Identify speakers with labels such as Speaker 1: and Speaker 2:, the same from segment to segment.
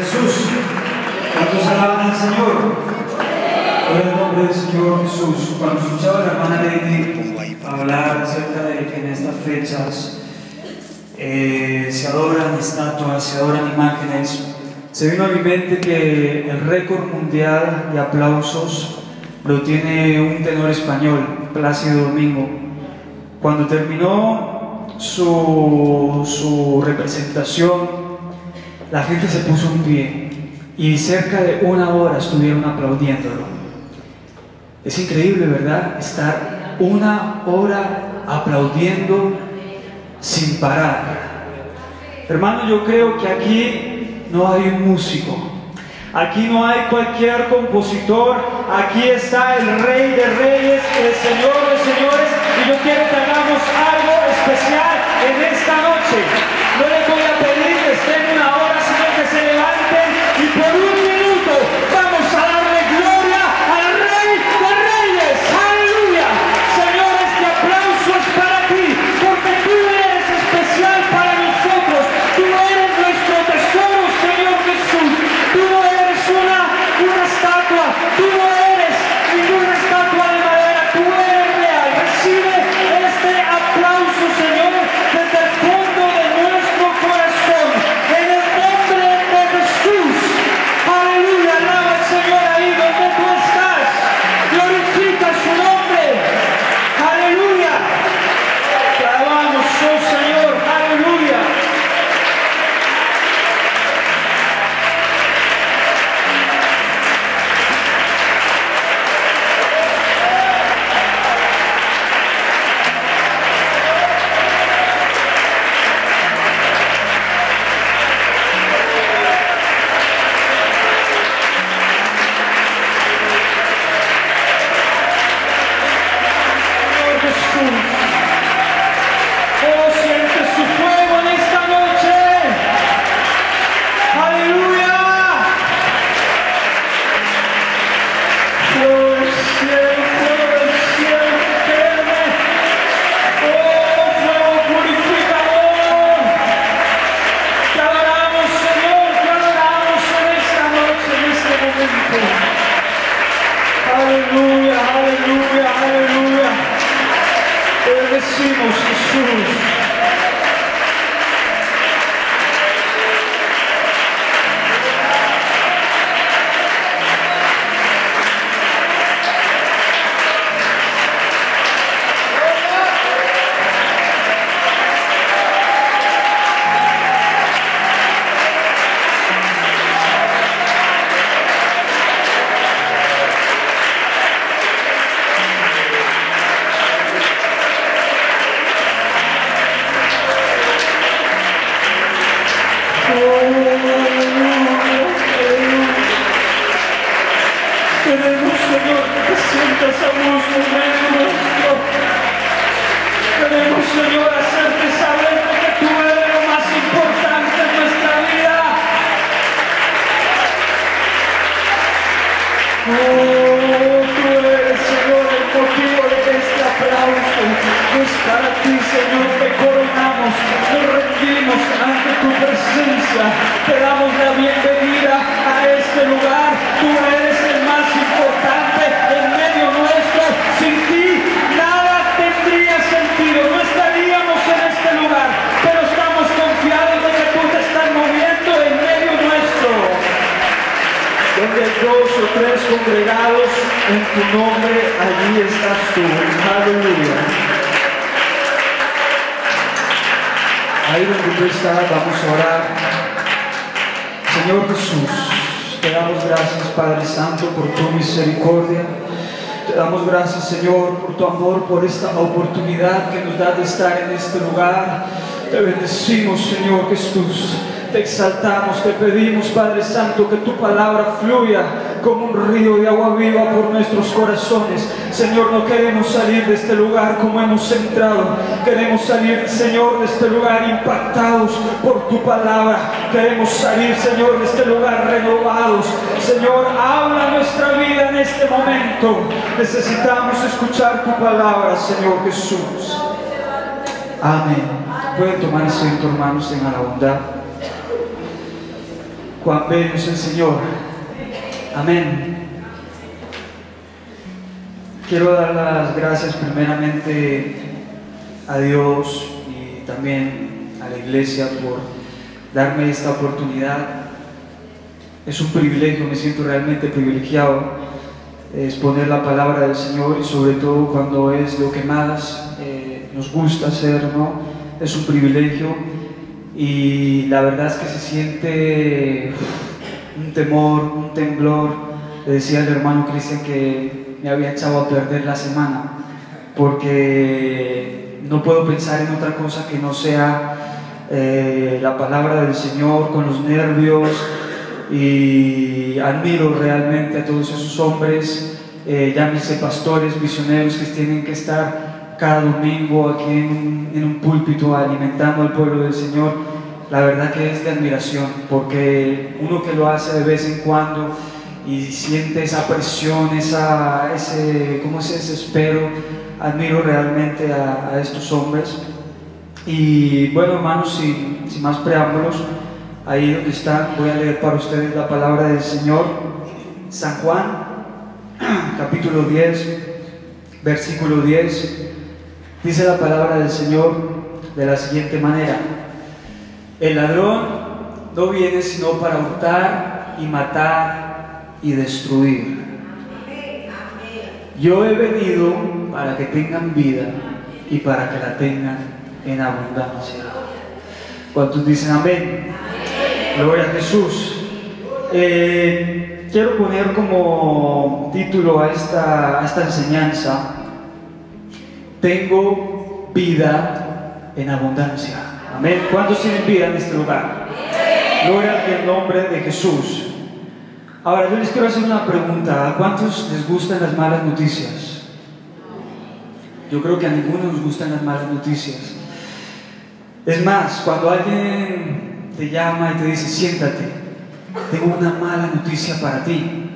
Speaker 1: Jesús. ¿Cuántos alaban al Señor? Gloria al nombre del Señor Jesús. Cuando escuchaba a la hermana Lady hablar acerca de que en estas fechas eh, se adoran estatuas, se adoran imágenes, se vino a mi mente que el récord mundial de aplausos lo tiene un tenor español, Plácido Domingo. Cuando terminó su, su representación, la gente se puso en pie y cerca de una hora estuvieron aplaudiéndolo. Es increíble, ¿verdad? Estar una hora aplaudiendo sin parar. Hermano, yo creo que aquí no hay un músico. Aquí no hay cualquier compositor. Aquí está el Rey de Reyes, el Señor de Señores. Y yo quiero que hagamos algo especial en esta noche. No les voy a pedir que estén una hora, que se levanten Queremos, Te damos la bienvenida a este lugar. Tú eres el más importante en medio nuestro. Sin ti nada tendría sentido. No estaríamos en este lugar, pero estamos confiados de que tú te estás moviendo en medio nuestro donde dos o tres congregados en tu nombre, allí estás tú. Aleluya. Ahí donde tú estás, vamos a orar. Señor Jesús, te damos gracias, Padre Santo, por tu misericordia. Te damos gracias, Señor, por tu amor, por esta oportunidad que nos da de estar en este lugar. Te bendecimos, Señor Jesús. Te exaltamos, te pedimos, Padre Santo, que tu palabra fluya como un río de agua viva por nuestros corazones. Señor, no queremos salir de este lugar como hemos entrado. Queremos salir, Señor, de este lugar impactados por tu palabra. Queremos salir, Señor, de este lugar renovados. Señor, habla nuestra vida en este momento. Necesitamos escuchar tu palabra, Señor Jesús. Amén. Pueden tomar asiento, hermanos, en la bondad. Cuán bello es el Señor. Amén. Quiero dar las gracias primeramente a Dios y también a la iglesia por darme esta oportunidad. Es un privilegio, me siento realmente privilegiado exponer la palabra del Señor y sobre todo cuando es lo que más eh, nos gusta hacer, ¿no? Es un privilegio y la verdad es que se siente un temor, un temblor. Le decía al hermano Cristian que me había echado a perder la semana porque no puedo pensar en otra cosa que no sea eh, la palabra del Señor con los nervios y admiro realmente a todos esos hombres, eh, llámese pastores, misioneros que tienen que estar cada domingo aquí en en un púlpito alimentando al pueblo del Señor la verdad que es de admiración, porque uno que lo hace de vez en cuando y siente esa presión, esa, ese, ¿cómo ese desespero, admiro realmente a, estos hombres. Y bueno, hermanos, sin, sin más preámbulos, ahí donde están, voy a leer para ustedes la palabra del Señor, San Juan, capítulo 10, versículo 10, dice la palabra del Señor de la siguiente manera. El ladrón no viene sino para hurtar y matar y destruir. Yo he venido para que tengan vida y para que la tengan en abundancia. ¿Cuántos dicen amén? Gloria a Jesús. Eh, quiero poner como título a esta, a esta enseñanza, tengo vida en abundancia. Amén. ¿Cuántos tienen vida en este lugar? Gloria al nombre de Jesús. Ahora, yo les quiero hacer una pregunta. ¿A cuántos les gustan las malas noticias? Yo creo que a ninguno nos gustan las malas noticias. Es más, cuando alguien te llama y te dice, siéntate, tengo una mala noticia para ti.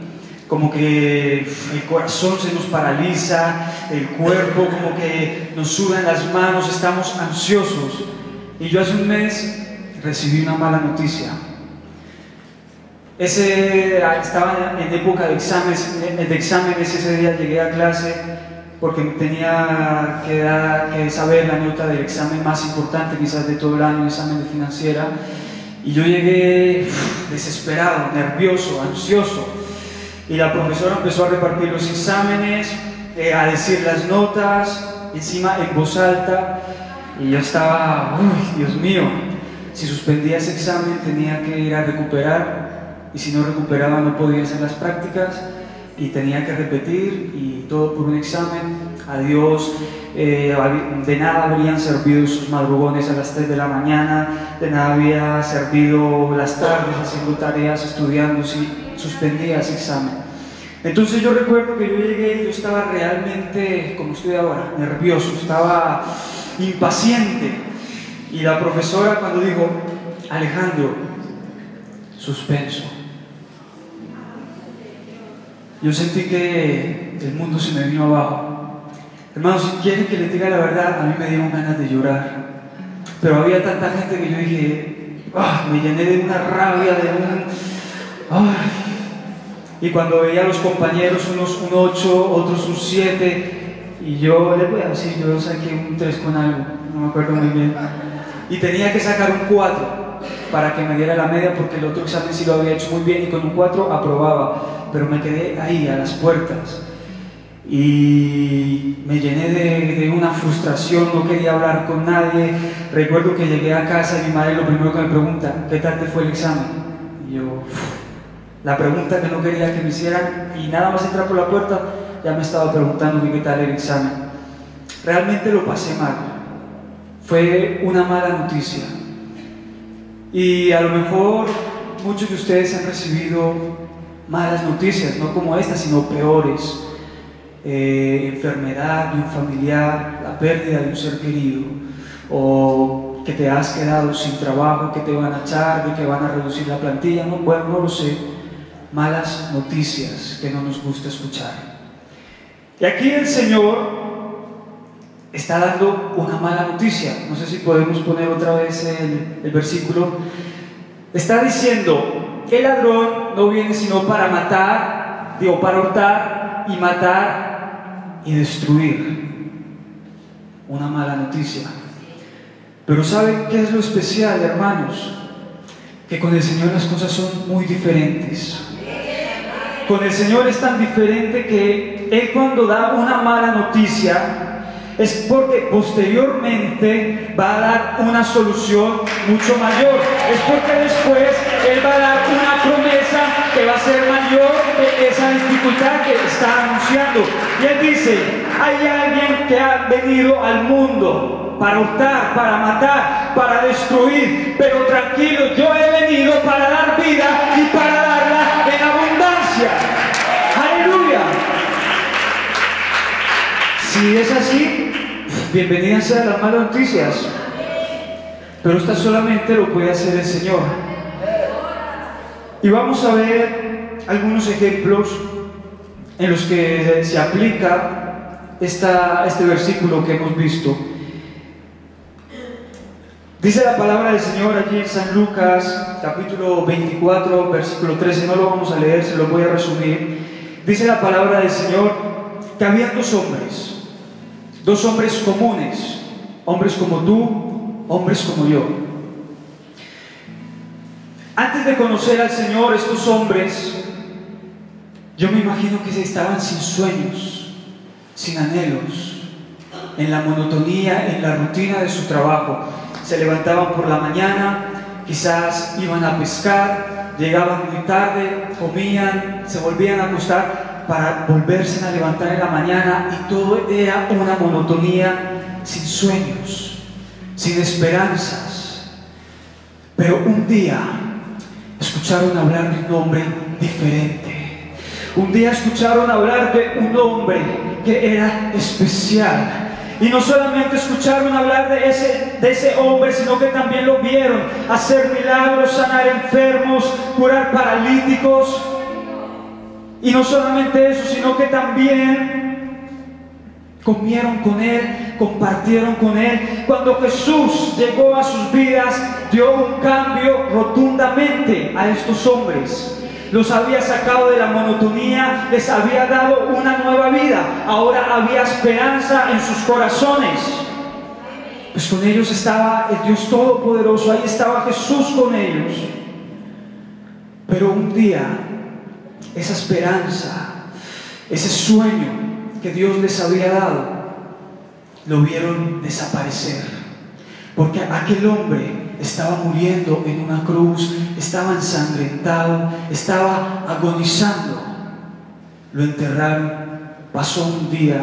Speaker 1: Como que el corazón se nos paraliza, el cuerpo como que nos sudan las manos, estamos ansiosos. Y yo hace un mes recibí una mala noticia. Ese, estaba en época de exámenes, de exámenes, ese día llegué a clase porque tenía que, que saber la nota del examen más importante quizás de todo el año, el examen de financiera. Y yo llegué desesperado, nervioso, ansioso. Y la profesora empezó a repartir los exámenes, eh, a decir las notas, encima en voz alta. Y yo estaba, uy, Dios mío, si suspendía ese examen tenía que ir a recuperar y si no recuperaba no podía hacer las prácticas y tenía que repetir y todo por un examen. Adiós, eh, de nada habrían servido sus madrugones a las 3 de la mañana, de nada había servido las tardes haciendo tareas, estudiando si suspendía ese examen. Entonces yo recuerdo que yo llegué y yo estaba realmente, como estoy ahora, nervioso, estaba impaciente. Y la profesora cuando dijo, Alejandro, suspenso. Yo sentí que el mundo se me vino abajo. Hermanos, si quieren que les diga la verdad, a mí me dieron ganas de llorar. Pero había tanta gente que yo dije, ah, me llené de una rabia, de un... Y cuando veía a los compañeros, unos un 8, otros un 7, y yo le voy a decir, yo saqué un 3 con algo, no me acuerdo muy bien. Y tenía que sacar un 4 para que me diera la media porque el otro examen sí lo había hecho muy bien y con un 4 aprobaba, pero me quedé ahí a las puertas y me llené de, de, una frustración, no quería hablar con nadie. Recuerdo que llegué a casa y mi madre lo primero que me pregunta, ¿qué tal te fue el examen? Y yo, la pregunta que no quería que me hicieran y nada más entrar por la puerta, ya me estaba preguntando qué tal el examen. Realmente lo pasé mal. Fue una mala noticia. Y a lo mejor muchos de ustedes han recibido malas noticias, no como esta, sino peores. Eh, enfermedad de un familiar, la pérdida de un ser querido, o que te has quedado sin trabajo, que te van a echar, de que van a reducir la plantilla, no, bueno, no lo sé. Malas noticias que no nos gusta escuchar. Y aquí el Señor está dando una mala noticia. No sé si podemos poner otra vez el, versículo. Está diciendo que el ladrón no viene sino para matar, digo, para hurtar y matar y destruir. Una mala noticia. Pero ¿saben qué es lo especial, hermanos? Que con el Señor las cosas son muy diferentes. Con el Señor es tan diferente que Él cuando da una mala noticia, es porque posteriormente va a dar una solución mucho mayor. Es porque después Él va a dar una promesa que va a ser mayor que esa dificultad que está anunciando. Y Él dice, hay alguien que ha venido al mundo para hurtar, para matar, para destruir. Pero tranquilo, yo he venido para dar vida y para darla en abundancia. Aleluya. Si es así, bienvenidas a las malas noticias. Pero esta solamente lo puede hacer el Señor. Y vamos a ver algunos ejemplos en los que se aplica esta, este versículo que hemos visto. Dice la palabra del Señor aquí en San Lucas, capítulo 24, versículo 13, no lo vamos a leer, se lo voy a resumir. Dice la palabra del Señor que había hombres, dos hombres comunes, hombres como tú, hombres como yo. Antes de conocer al Señor, estos hombres, yo me imagino que estaban sin sueños, sin anhelos, en la monotonía, en la rutina de su trabajo se levantaban por la mañana, quizás iban a pescar, llegaban muy tarde, comían, se volvían a acostar para volverse a levantar en la mañana y todo era una monotonía sin sueños, sin esperanzas. Pero un día escucharon hablar de un hombre diferente. Un día escucharon hablar de un hombre que era especial, y no solamente escucharon hablar de ese, de ese hombre, sino que también lo vieron hacer milagros, sanar enfermos, curar paralíticos. Y no solamente eso, sino que también comieron con él, compartieron con él. Cuando Jesús llegó a sus vidas, dio un cambio rotundamente a estos hombres los había sacado de la monotonía, les había dado una nueva vida. Ahora había esperanza en sus corazones. Pues con ellos estaba el Dios Todopoderoso, ahí estaba Jesús con ellos. Pero un día, esa esperanza, ese sueño que Dios les había dado, lo vieron desaparecer. Porque aquel hombre estaba muriendo en una cruz, estaba ensangrentado, estaba agonizando. Lo enterraron, pasó un día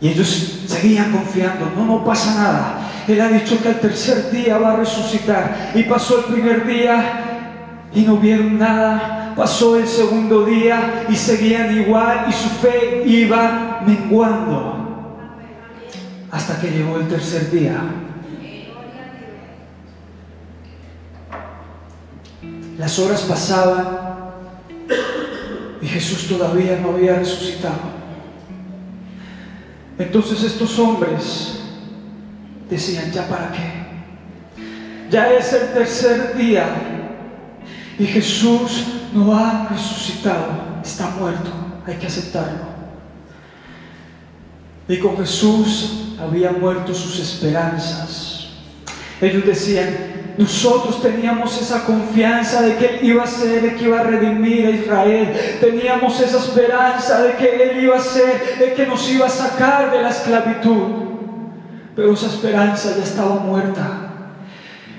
Speaker 1: y ellos seguían confiando, no, no pasa nada. Él ha dicho que al tercer día va a resucitar y pasó el primer día y no vieron nada. Pasó el segundo día y seguían igual y su fe iba menguando hasta que llegó el tercer día. Las horas pasaban y Jesús todavía no había resucitado. Entonces estos hombres decían, ¿ya para qué? Ya es el tercer día y Jesús no ha resucitado, está muerto, hay que aceptarlo. Y con Jesús habían muerto sus esperanzas. Ellos decían, nosotros teníamos esa confianza de que Él iba a ser el que iba a redimir a Israel. Teníamos esa esperanza de que Él iba a ser el que nos iba a sacar de la esclavitud. Pero esa esperanza ya estaba muerta.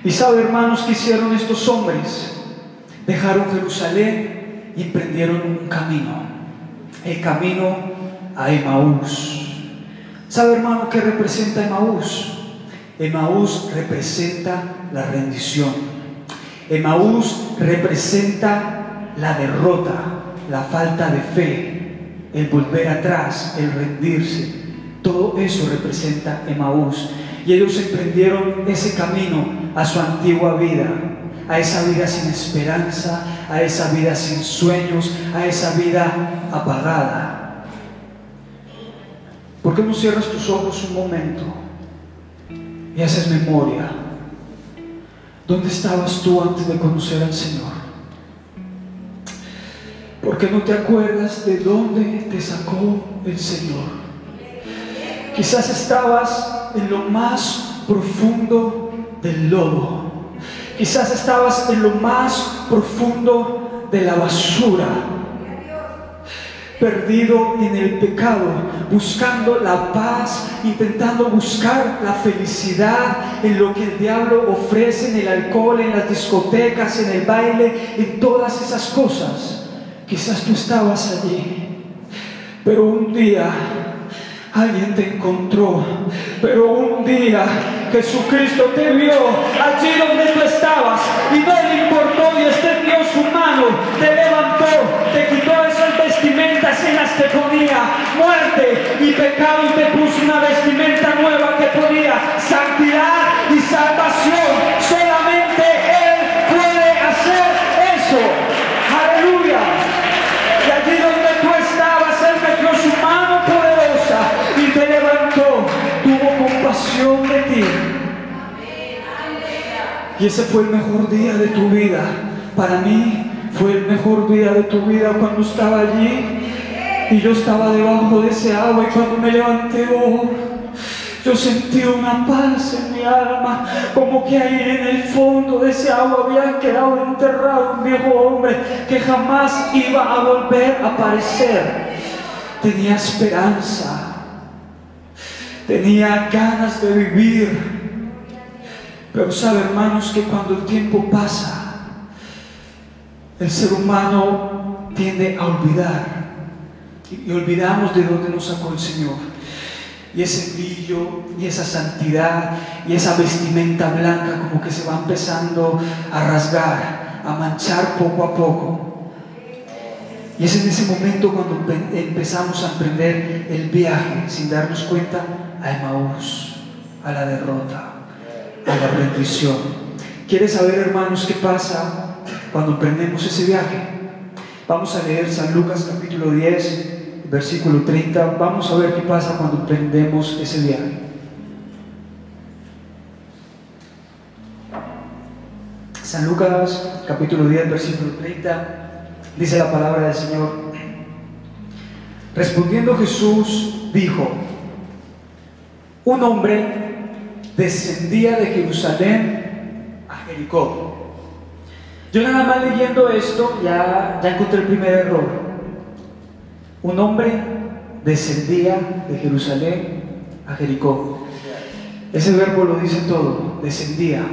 Speaker 1: Y sabe, hermanos, que hicieron estos hombres? Dejaron Jerusalén y emprendieron un camino. El camino a Emaús. ¿Sabe, hermano, qué representa Emaús? Emaús representa la rendición. Emaús representa la derrota, la falta de fe, el volver atrás, el rendirse. Todo eso representa Emaús. Y ellos emprendieron ese camino a su antigua vida, a esa vida sin esperanza, a esa vida sin sueños, a esa vida apagada. ¿Por qué no cierras tus ojos un momento? y haces memoria. ¿Dónde estabas tú antes de conocer al Señor? ¿Por qué no te acuerdas de dónde te sacó el Señor? Quizás estabas en lo más profundo del lodo. Quizás estabas en lo más profundo de la basura perdido en el pecado, buscando la paz, intentando buscar la felicidad en lo que el diablo ofrece, en el alcohol, en las discotecas, en el baile, en todas esas cosas. Quizás tú estabas allí, pero un día alguien te encontró, pero un día Jesucristo te vio allí donde tú estabas y no le importó y extendió su mano, te levantó, te quitó esas vestimentas en las que ponía muerte y pecado y te puso una vestimenta nueva que ponía santidad y salvación. Y ese fue el mejor día de tu vida. Para mí fue el mejor día de tu vida cuando estaba allí y yo estaba debajo de ese agua y cuando me levanté, oh, yo sentí una paz en mi alma, como que ahí en el fondo de ese agua había quedado enterrado un viejo hombre que jamás iba a volver a aparecer. Tenía esperanza, tenía ganas de vivir. Pero sabe, hermanos, que cuando el tiempo pasa, el ser humano tiende a olvidar y olvidamos de dónde nos sacó el Señor. Y ese brillo, y esa santidad, y esa vestimenta blanca como que se va empezando a rasgar, a manchar poco a poco. Y es en ese momento cuando empezamos a emprender el viaje, sin darnos cuenta, a Emaús, a la derrota, a la rendición. ¿Quieres saber, hermanos, qué pasa cuando emprendemos ese viaje? Vamos a leer San Lucas capítulo 10, versículo 30. Vamos a ver qué pasa cuando emprendemos ese viaje. San Lucas capítulo 10, versículo 30, dice la palabra del Señor. Respondiendo Jesús dijo, un hombre descendía de Jerusalén a Jericó. Yo nada más leyendo esto ya, ya encontré el primer error. Un hombre descendía de Jerusalén a Jericó. Ese verbo lo dice todo, descendía.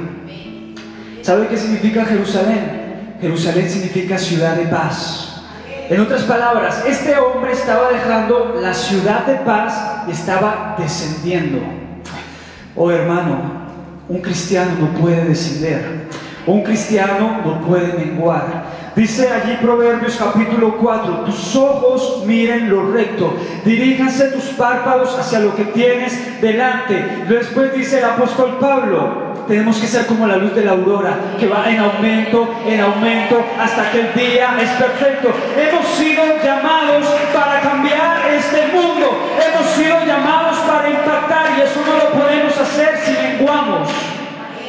Speaker 1: ¿Sabe qué significa Jerusalén? Jerusalén significa ciudad de paz. En otras palabras, este hombre estaba dejando la ciudad de paz y estaba descendiendo. Oh hermano, un cristiano no puede descender. Un cristiano no puede menguar. Dice allí Proverbios capítulo 4, tus ojos miren lo recto, diríjanse tus párpados hacia lo que tienes delante. Después dice el apóstol Pablo, tenemos que ser como la luz de la aurora, que va en aumento, en aumento, hasta que el día es perfecto.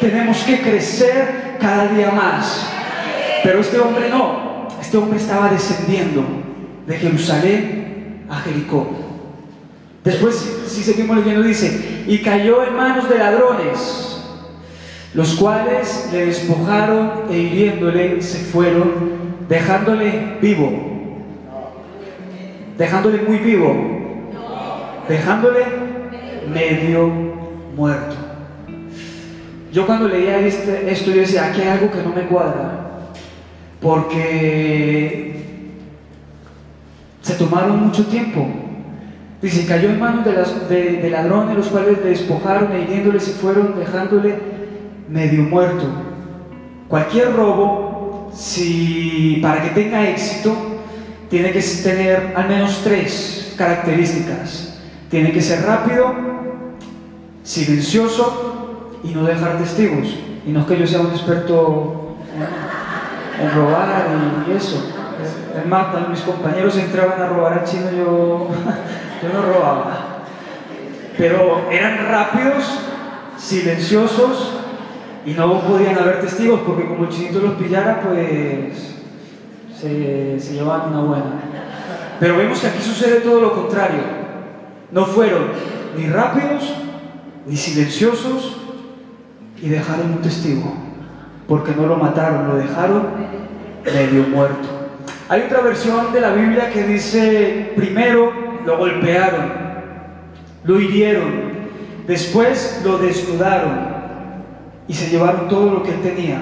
Speaker 1: Tenemos que crecer cada día más. Pero este hombre no, este hombre estaba descendiendo de Jerusalén a Jericó. Después, si seguimos leyendo, dice, y cayó en manos de ladrones, los cuales le despojaron e hiriéndole se fueron, dejándole vivo, dejándole muy vivo, dejándole medio muerto. Yo cuando leía este, esto, yo decía, aquí hay algo que no me cuadra porque se tomaron mucho tiempo. Dice, cayó en manos de, ladrones, los cuales le despojaron e hiriéndole se fueron, dejándole medio muerto. Cualquier robo, si para que tenga éxito, tiene que tener al menos tres características. Tiene que ser rápido, silencioso y no dejar testigos. Y no es que yo sea un experto en robar y, eso. Es más, cuando mis compañeros entraban a robar al chino, yo, yo no robaba. Pero eran rápidos, silenciosos y no podían haber testigos porque como el chinito los pillara, pues se, se llevaban una buena. Pero vemos que aquí sucede todo lo contrario. No fueron ni rápidos ni silenciosos y dejaron un testigo, porque no lo mataron, lo dejaron medio muerto. Hay otra versión de la Biblia que dice, primero lo golpearon, lo hirieron, después lo desnudaron y se llevaron todo lo que él tenía.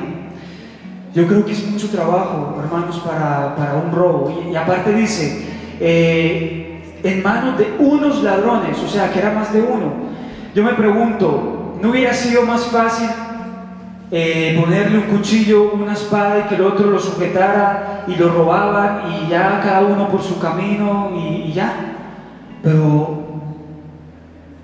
Speaker 1: Yo creo que es mucho trabajo, hermanos, para, para un robo. Y, aparte dice, eh, en manos de unos ladrones, o sea, que era más de uno. Yo me pregunto, ¿no hubiera sido más fácil eh, ponerle un cuchillo, una espada y que el otro lo sujetara y lo robaban y ya cada uno por su camino y, ya? Pero,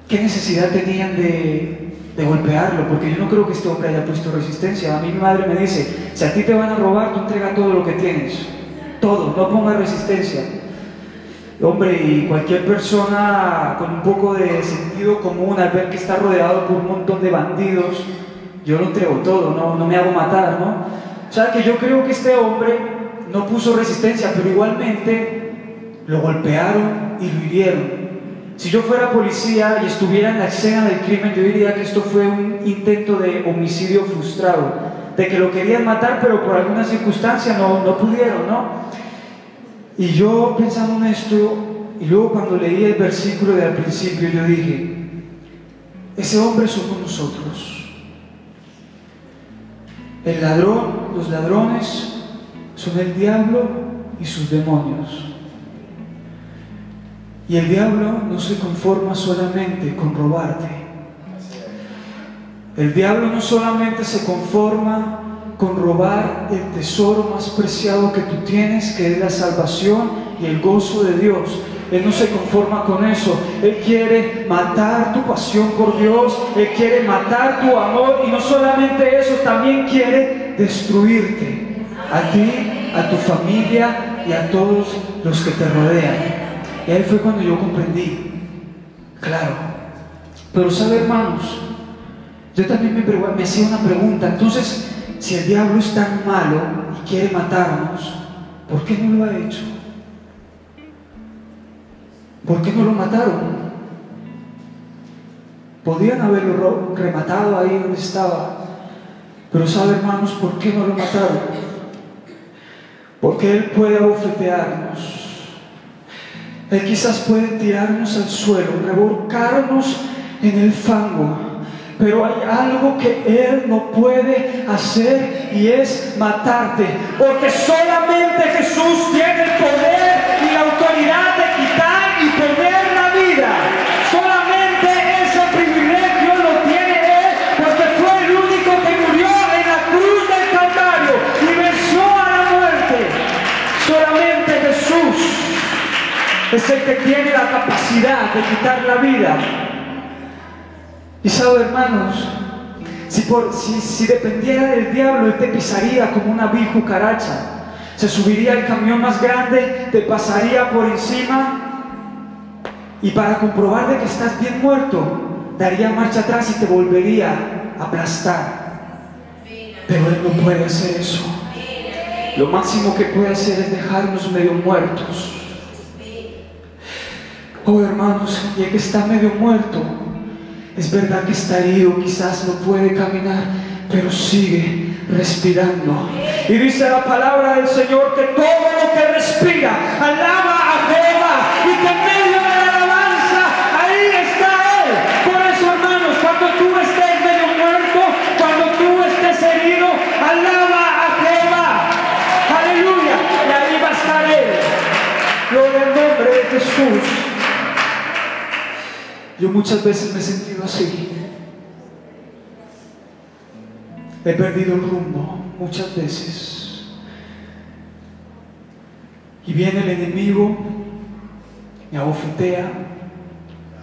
Speaker 1: ¿qué necesidad tenían de, golpearlo? Porque yo no creo que este hombre haya puesto resistencia. A mi madre me dice, si a ti te van a robar, tú entrega todo lo que tienes. Todo, no pongas resistencia. Hombre, y cualquier persona con un poco de sentido común al ver que está rodeado por un montón de bandidos, yo lo entrego todo, no, no me hago matar, ¿no? O sea que yo creo que este hombre no puso resistencia, pero igualmente lo golpearon y lo hirieron. Si yo fuera policía y estuviera en la escena del crimen, yo diría que esto fue un intento de homicidio frustrado, de que lo querían matar, pero por alguna circunstancia no, no pudieron, ¿no? Y yo pensando en esto, y luego cuando leí el versículo de al principio, yo dije, ese hombre somos nosotros. El ladrón, los ladrones son el diablo y sus demonios. Y el diablo no se conforma solamente con robarte. El diablo no solamente se conforma con robar el tesoro más preciado que tú tienes, que es la salvación y el gozo de Dios. Él no se conforma con eso. Él quiere matar tu pasión por Dios. Él quiere matar tu amor. Y no solamente eso, también quiere destruirte. A ti, a tu familia y a todos los que te rodean. Y ahí fue cuando yo comprendí. Claro. Pero sabe, hermanos, yo también me, me hacía una pregunta. Entonces, si el diablo es tan malo y quiere matarnos, ¿por qué no lo ha hecho? ¿Por qué no lo mataron? Podían haberlo rematado ahí donde estaba. Pero sabe, hermanos, ¿por qué no lo mataron? Porque Él puede abofetearnos. Él quizás puede tirarnos al suelo, revolcarnos en el fango pero hay algo que Él no puede hacer y es matarte. Porque solamente Jesús tiene el poder y la autoridad de quitar y poner la vida. Solamente ese privilegio lo tiene Él porque fue el único que murió en la cruz del Calvario y venció a la muerte. Solamente Jesús es el que tiene la capacidad de quitar la vida. Y sabe, hermanos, si, por, si, dependiera del diablo, él te pisaría como una vil cucaracha. Se subiría al camión más grande, te pasaría por encima y para comprobar de que estás bien muerto, daría marcha atrás y te volvería a aplastar. Pero Él no puede hacer eso. Lo máximo que puede hacer es dejarnos medio muertos. Oh hermanos, y el que está medio muerto, es verdad que está herido, quizás no puede caminar, pero sigue respirando. Y dice la palabra del Señor que todo lo que respira alaba a Jehová y que en medio de la alabanza ahí está Él. Por eso, hermanos, cuando tú estés medio muerto, cuando tú estés herido, alaba a Jehová. Aleluya. Y ahí va a estar Él. Gloria al nombre de Jesús. Yo muchas veces me he sentido así. He perdido el rumbo muchas veces. Y viene el enemigo, me abofetea,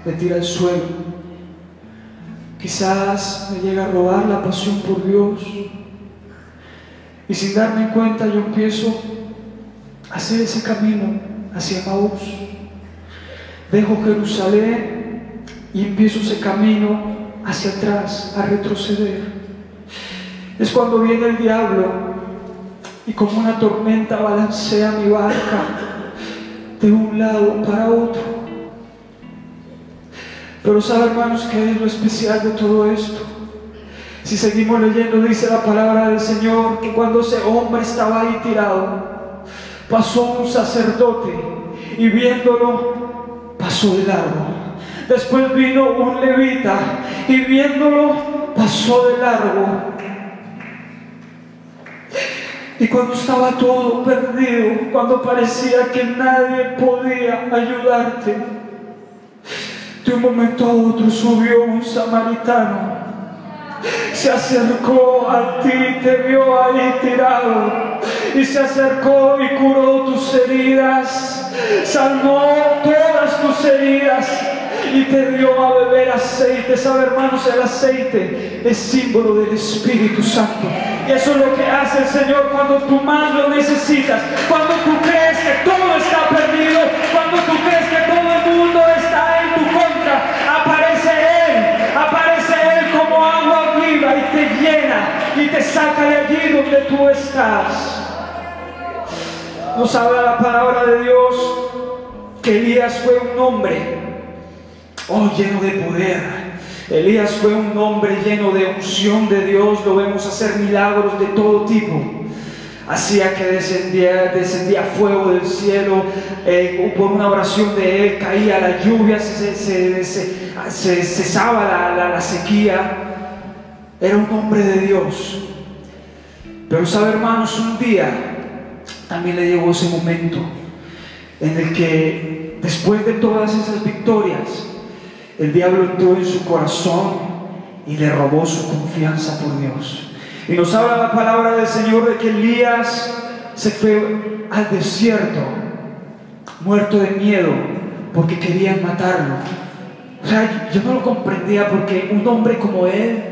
Speaker 1: me tira al suelo. Quizás me llega a robar la pasión por Dios. Y sin darme cuenta yo empiezo a hacer ese camino hacia Maús. Dejo Jerusalén y empiezo ese camino hacia atrás, a retroceder. Es cuando viene el diablo y como una tormenta balancea mi barca de un lado para otro. Pero sabe hermanos que es lo especial de todo esto. Si seguimos leyendo, dice la palabra del Señor que cuando ese hombre estaba ahí tirado, pasó un sacerdote y viéndolo pasó de largo. Después vino un levita y viéndolo pasó de largo. Y cuando estaba todo perdido, cuando parecía que nadie podía ayudarte, de un momento a otro subió un samaritano. Se acercó a ti, te vio ahí tirado y se acercó y curó tus heridas, sanó todas tus heridas y te dio a beber aceite. ¿Sabe, hermanos? El aceite es símbolo del Espíritu Santo. Y eso es lo que hace el Señor cuando tú más lo necesitas. Cuando tú crees que todo está perdido. Cuando tú crees que todo el mundo está en tu contra. Aparece Él. Aparece Él como agua viva y te llena y te saca de allí donde tú estás. Nos habla la palabra de Dios que Elías fue un hombre oh lleno de poder. Elías fue un hombre lleno de unción de Dios, lo vemos hacer milagros de todo tipo. Hacía que descendía, descendía fuego del cielo, eh, por una oración de él caía la lluvia, se, se, cesaba la, sequía. Era un hombre de Dios. Pero sabe hermanos, un día también le llegó ese momento en el que después de todas esas victorias, el diablo entró en su corazón y le robó su confianza por Dios. Y nos habla la palabra del Señor de que Elías se fue al desierto, muerto de miedo, porque querían matarlo. O sea, yo no lo comprendía porque un hombre como él,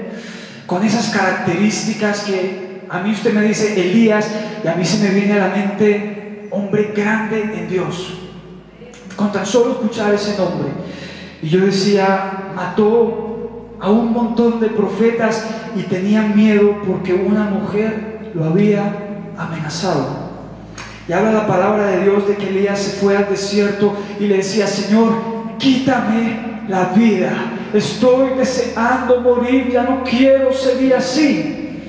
Speaker 1: con esas características que a mí usted me dice Elías, y a mí se me viene a la mente hombre grande en Dios. Con tan solo escuchar ese nombre. Y yo decía, mató a un montón de profetas y tenían miedo porque una mujer lo había amenazado. Y habla la palabra de Dios de que Elías se fue al desierto y le decía, Señor, quítame la vida. Estoy deseando morir, ya no quiero seguir así.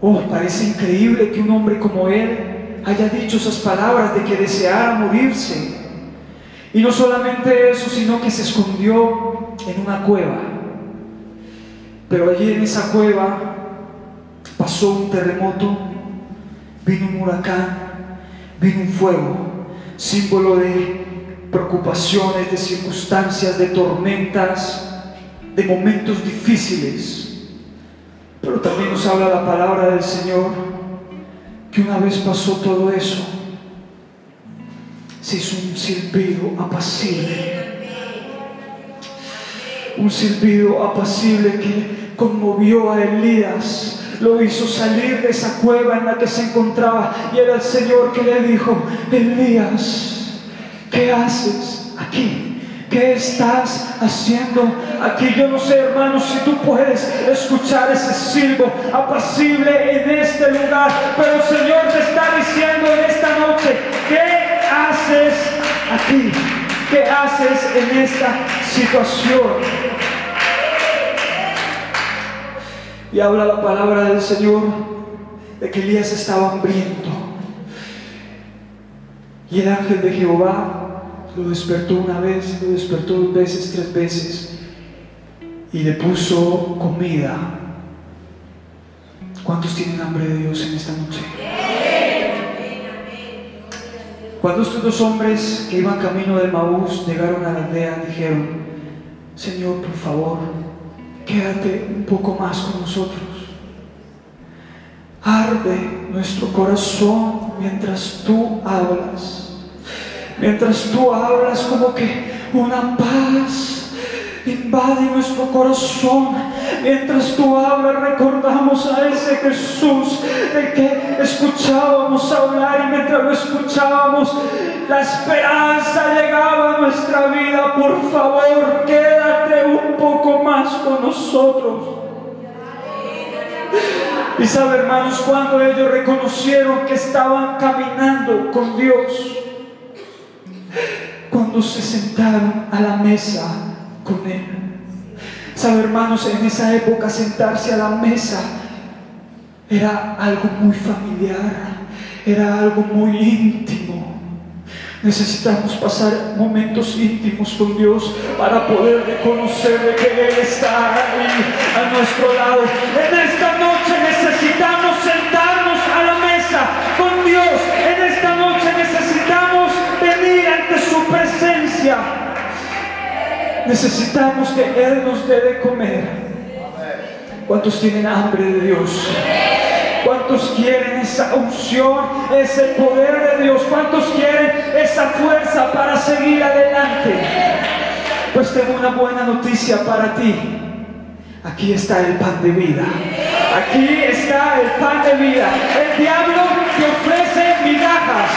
Speaker 1: Oh, parece increíble que un hombre como él haya dicho esas palabras de que deseara morirse. Y no solamente eso, sino que se escondió en una cueva. Pero allí en esa cueva pasó un terremoto, vino un huracán, vino un fuego, símbolo de preocupaciones, de circunstancias, de tormentas, de momentos difíciles. Pero también nos habla la palabra del Señor que una vez pasó todo eso, se hizo un silbido apacible. Un silbido apacible que conmovió a Elías, lo hizo salir de esa cueva en la que se encontraba y era el Señor que le dijo, Elías, ¿qué haces aquí? ¿Qué estás haciendo aquí? Yo no sé, hermanos, si tú puedes escuchar ese silbo apacible en este lugar, pero el Señor te está diciendo en esta noche, ¿qué haces aquí? ¿Qué haces en esta situación? Y habla la palabra del Señor de que Elías estaba hambriento. Y el ángel de Jehová lo despertó una vez, lo despertó dos veces, tres veces, y le puso comida. ¿Cuántos tienen hambre de Dios en esta noche? Cuando estos dos hombres que iban camino de Maús llegaron a la aldea, dijeron, Señor, por favor, quédate un poco más con nosotros. Arde nuestro corazón mientras tú hablas. Mientras tú hablas como que una paz invade nuestro corazón. Mientras tú hablas, recordamos a ese Jesús de que escuchábamos hablar y mientras lo escuchábamos, la esperanza llegaba a nuestra vida. Por favor, quédate un poco más con nosotros. Y sabe, hermanos, cuando ellos reconocieron que estaban caminando con Dios, cuando se sentaron a la mesa con Él. Sabe, hermanos, en esa época sentarse a la mesa era algo muy familiar, era algo muy íntimo. Necesitamos pasar momentos íntimos con Dios para poder reconocer que Él está ahí a nuestro lado. En esta noche necesitamos sentarnos a la mesa con Dios. En esta noche necesitamos venir ante su presencia. Necesitamos que Él nos dé de comer. ¿Cuántos tienen hambre de Dios? ¿Cuántos quieren esa unción, ese poder de Dios? ¿Cuántos quieren esa fuerza para seguir adelante? Pues tengo una buena noticia para ti. Aquí está el pan de vida. Aquí está el pan de vida. El diablo te ofrece migajas,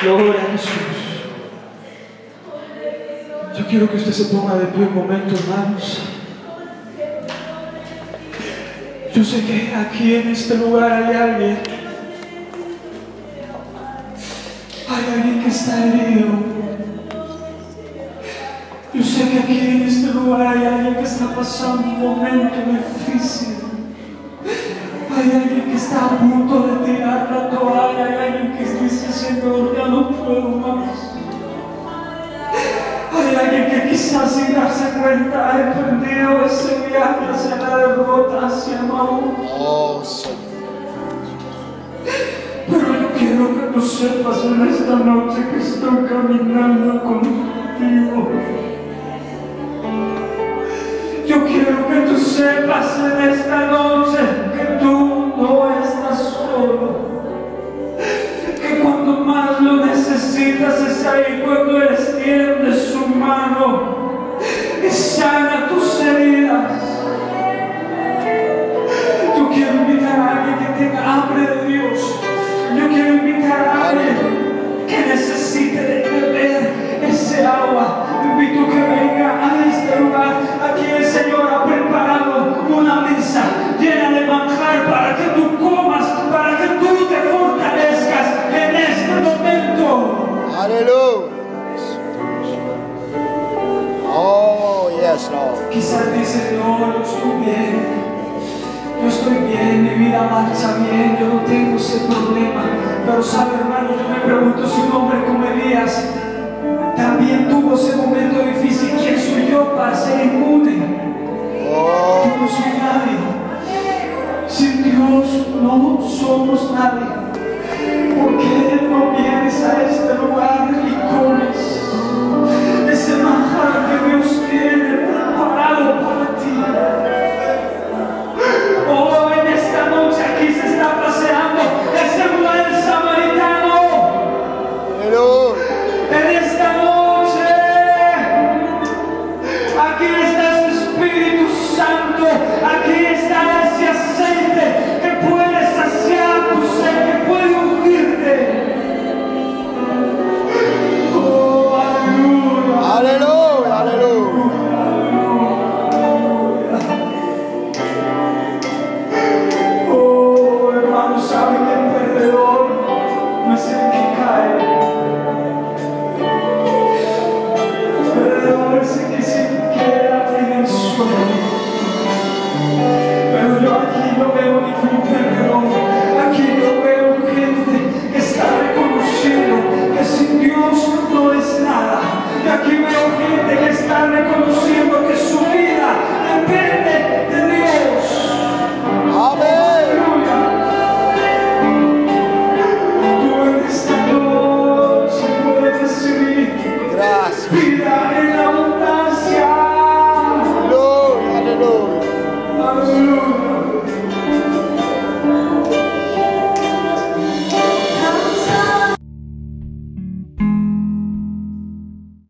Speaker 1: Gloria a Jesús. Yo quiero que usted se ponga de pie un momento, hermanos. Yo sé que aquí en este lugar hay alguien. Hay alguien que está herido. Yo sé que aquí en este lugar hay alguien que está pasando un momento difícil. Hay alguien está a punto de tirar la toalla. Hay alguien que dice, Señor, ya no puedo más. Hay alguien que quizás sin darse cuenta ha emprendido ese viaje hacia la derrota, hacia Maús.
Speaker 2: Oh, Señor.
Speaker 1: Pero yo quiero que tú sepas en esta noche que estoy caminando contigo. Yo quiero que tú sepas en esta noche que tú no estás solo. Que cuando más lo necesitas es ahí cuando extiende su mano y sana tus heridas. Yo quiero invitar a alguien que tenga hambre de